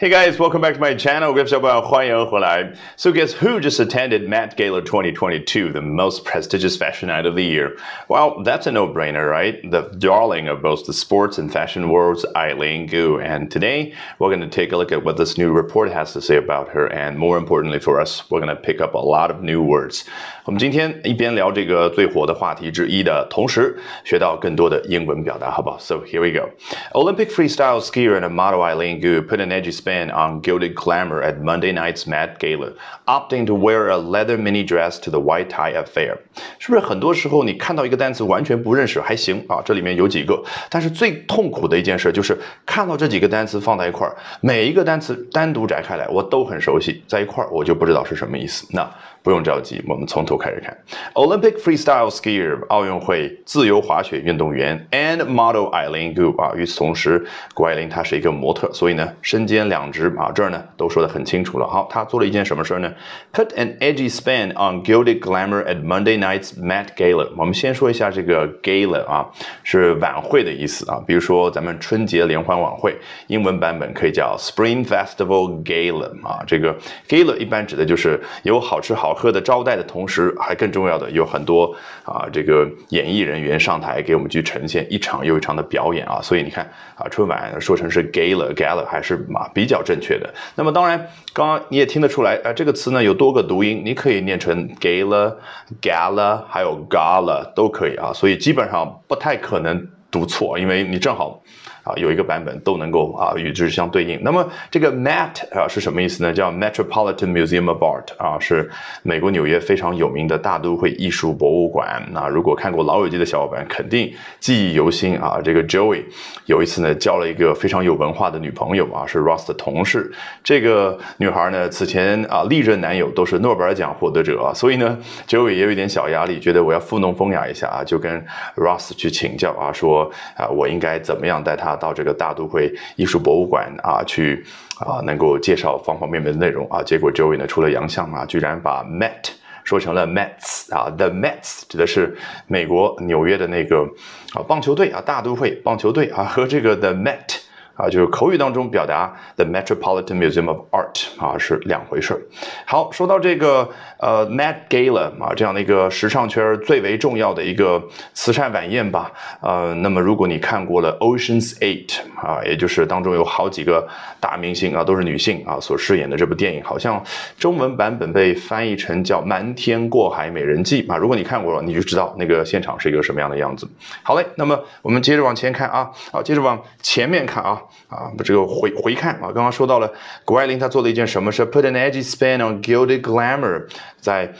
Hey guys, welcome back to my channel. 各位小伙伴，欢迎回来。So guess who just attended Met Gala 2022, the most prestigious fashion night of the year? Well, that's a no-brainer, right? The darling of both the sports and fashion worlds, Eileen Gu. And today, we're going to take a look at what this new report has to say about her. And more importantly for us, we're going to pick up a lot of new words. 我们今天一边聊这个最火的话题之一的同时，学到更多的英文表达，好不好？So here we go. Olympic freestyle skier and model Eileen Gu put an edgy spin on gilded glamour at Monday night's Met Gala, opting to wear a leather mini dress to the white tie affair。是不是很多时候你看到一个单词完全不认识还行啊？这里面有几个，但是最痛苦的一件事就是看到这几个单词放在一块儿，每一个单词单独摘开来我都很熟悉，在一块儿我就不知道是什么意思。那不用着急，我们从头开始看。Olympic freestyle skier 奥运会自由滑雪运动员 and model Eileen Gu 啊，与此同时，谷爱凌她是一个模特，所以呢身兼两职啊，这儿呢都说的很清楚了。好，他做了一件什么事儿呢？Put an edgy spin on gilded glamour at Monday night's Met Gala。我们先说一下这个 gala 啊，是晚会的意思啊，比如说咱们春节联欢晚会，英文版本可以叫 Spring Festival Gala 啊，这个 gala 一般指的就是有好吃好。喝的招待的同时，还更重要的有很多啊，这个演艺人员上台给我们去呈现一场又一场的表演啊，所以你看啊，春晚说成是 gala gala 还是嘛比较正确的。那么当然，刚刚你也听得出来啊，这个词呢有多个读音，你可以念成 gala gala，还有 gala 都可以啊，所以基本上不太可能读错，因为你正好。啊，有一个版本都能够啊与之相对应。那么这个 Met 啊是什么意思呢？叫 Metropolitan Museum of Art 啊，是美国纽约非常有名的大都会艺术博物馆。那如果看过《老友记》的小伙伴肯定记忆犹新啊。这个 Joey 有一次呢交了一个非常有文化的女朋友啊，是 Ross 的同事。这个女孩呢此前啊历任男友都是诺贝尔奖获得者啊，所以呢 Joey 也有一点小压力，觉得我要附弄风雅一下啊，就跟 Ross 去请教啊，说啊我应该怎么样带她。到这个大都会艺术博物馆啊，去啊，能够介绍方方面面的内容啊。结果 Joey 呢出了洋相啊，居然把 Met 说成了 Mets 啊，The Mets 指的是美国纽约的那个啊棒球队啊，大都会棒球队啊，和这个 The Met。啊，就是口语当中表达 the Metropolitan Museum of Art 啊是两回事。好，说到这个呃 Met Gala 啊这样的一个时尚圈最为重要的一个慈善晚宴吧，呃，那么如果你看过了 Ocean's Eight 啊，也就是当中有好几个大明星啊都是女性啊所饰演的这部电影，好像中文版本被翻译成叫《瞒天过海美人计》啊。如果你看过了，你就知道那个现场是一个什么样的样子。好嘞，那么我们接着往前看啊，好，接着往前面看啊。啊，把这个回回看啊，刚刚说到了谷爱凌，她做了一件什么事？Put an edgy spin on gilded glamour，在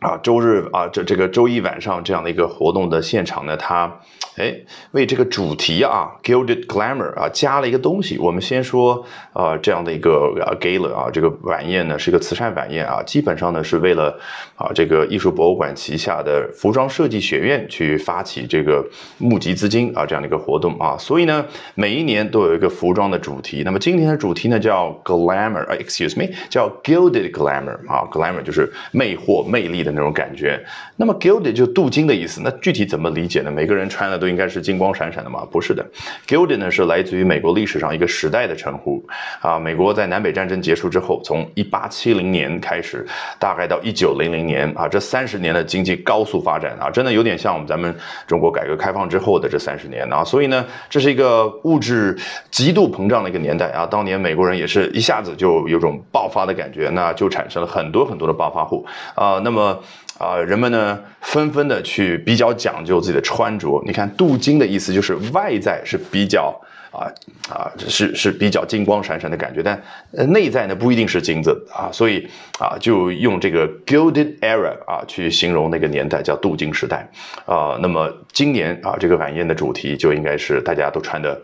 啊周日啊这这个周一晚上这样的一个活动的现场呢，她。哎，为这个主题啊，gilded glamour 啊，加了一个东西。我们先说，呃，这样的一个啊 gala 啊，这个晚宴呢是一个慈善晚宴啊，基本上呢是为了啊这个艺术博物馆旗下的服装设计学院去发起这个募集资金啊这样的一个活动啊。所以呢，每一年都有一个服装的主题。那么今年的主题呢叫 glamour，啊，excuse me，叫 gilded glamour 啊，glamour 就是魅惑、魅力的那种感觉。那么 gilded 就镀金的意思。那具体怎么理解呢？每个人穿的。都应该是金光闪闪的嘛？不是的，gilded 呢是来自于美国历史上一个时代的称呼啊。美国在南北战争结束之后，从一八七零年开始，大概到一九零零年啊，这三十年的经济高速发展啊，真的有点像我们咱们中国改革开放之后的这三十年啊。所以呢，这是一个物质极度膨胀的一个年代啊。当年美国人也是一下子就有种爆发的感觉，那就产生了很多很多的暴发户啊。那么。啊，人们呢纷纷的去比较讲究自己的穿着。你看，镀金的意思就是外在是比较啊啊，是是比较金光闪闪的感觉，但内在呢不一定是金子啊。所以啊，就用这个 gilded era 啊去形容那个年代，叫镀金时代啊。那么今年啊，这个晚宴的主题就应该是大家都穿的。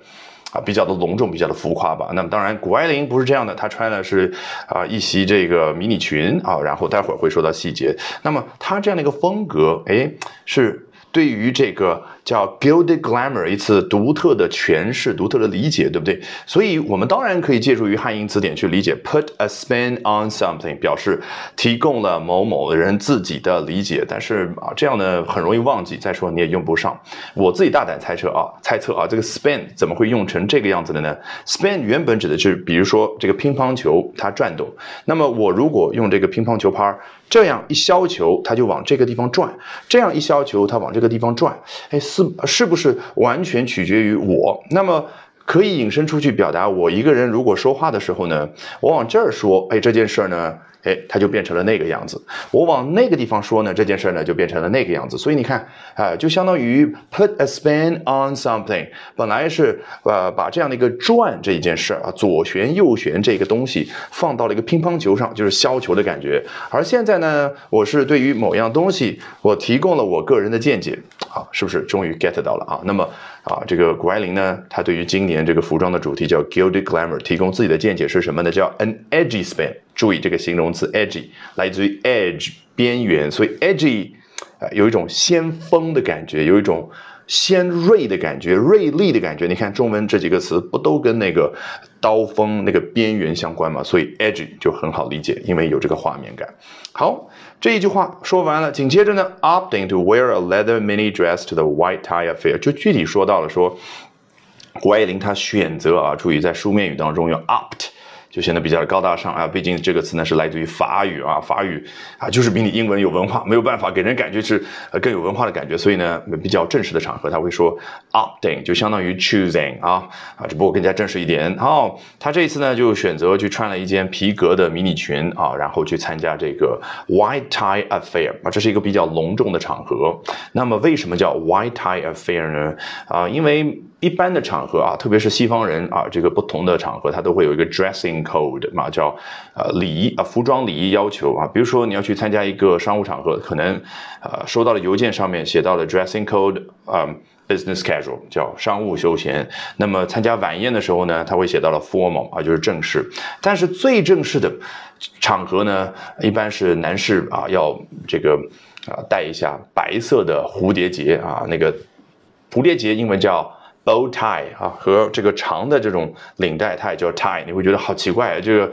啊，比较的隆重，比较的浮夸吧。那么当然，谷爱凌不是这样的，她穿的是啊一袭这个迷你裙啊，然后待会儿会说到细节。那么她这样的一个风格，哎，是对于这个。叫 gilded glamour，一次独特的诠释、独特的理解，对不对？所以我们当然可以借助于汉英词典去理解，put a spin on something，表示提供了某某人自己的理解。但是啊，这样呢很容易忘记，再说你也用不上。我自己大胆猜测啊，猜测啊，这个 spin 怎么会用成这个样子的呢？spin 原本指的是，比如说这个乒乓球它转动，那么我如果用这个乒乓球拍儿这样一削球，它就往这个地方转；这样一削球，它往这个地方转。哎，是是不是完全取决于我？那么可以引申出去表达，我一个人如果说话的时候呢，我往这儿说，哎，这件事儿呢？哎，它就变成了那个样子。我往那个地方说呢，这件事呢就变成了那个样子。所以你看，啊，就相当于 put a spin on something，本来是呃把这样的一个转这一件事啊，左旋右旋这个东西放到了一个乒乓球上，就是削球的感觉。而现在呢，我是对于某样东西，我提供了我个人的见解，啊，是不是终于 get 到了啊？那么啊，这个谷爱凌呢，她对于今年这个服装的主题叫 gilded glamour，提供自己的见解是什么呢？叫 an edgy spin。注意这个形容词 edgy 来自于 edge 边缘，所以 edgy 啊有一种先锋的感觉，有一种尖锐的感觉，锐利的感觉。你看中文这几个词不都跟那个刀锋那个边缘相关吗？所以 edgy 就很好理解，因为有这个画面感。好，这一句话说完了，紧接着呢，opting to wear a leather mini dress to the white tie affair，就具体说到了说，谷爱凌她选择啊，注意在书面语当中用 opt。就显得比较高大上啊，毕竟这个词呢是来自于法语啊，法语啊就是比你英文有文化，没有办法给人感觉是呃更有文化的感觉，所以呢比较正式的场合他会说 opting，就相当于 choosing 啊啊，只不过更加正式一点。好，他这一次呢就选择去穿了一件皮革的迷你裙啊，然后去参加这个 white tie affair 啊，这是一个比较隆重的场合。那么为什么叫 white tie affair 呢？啊，因为一般的场合啊，特别是西方人啊，这个不同的场合，它都会有一个 dressing code 嘛，叫呃礼仪啊，服装礼仪要求啊。比如说你要去参加一个商务场合，可能呃收到的邮件上面写到了 dressing code 啊，business casual 叫商务休闲。那么参加晚宴的时候呢，他会写到了 formal 啊，就是正式。但是最正式的场合呢，一般是男士啊要这个啊戴一下白色的蝴蝶结啊，那个蝴蝶结英文叫。Bow tie 啊，和这个长的这种领带，它也叫 tie，你会觉得好奇怪，这个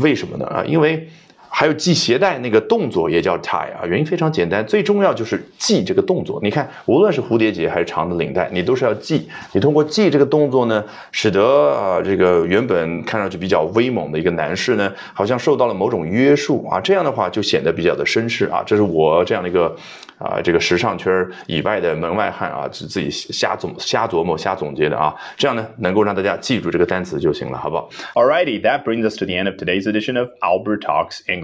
为什么呢？啊，因为。还有系鞋带那个动作也叫 tie 啊，原因非常简单，最重要就是系这个动作。你看，无论是蝴蝶结还是长的领带，你都是要系。你通过系这个动作呢，使得啊这个原本看上去比较威猛的一个男士呢，好像受到了某种约束啊，这样的话就显得比较的绅士啊。这是我这样的一个啊这个时尚圈以外的门外汉啊，自自己瞎总瞎琢磨瞎总结的啊，这样呢能够让大家记住这个单词就行了，好不好？Alrighty, that brings us to the end of today's edition of Albert Talks English.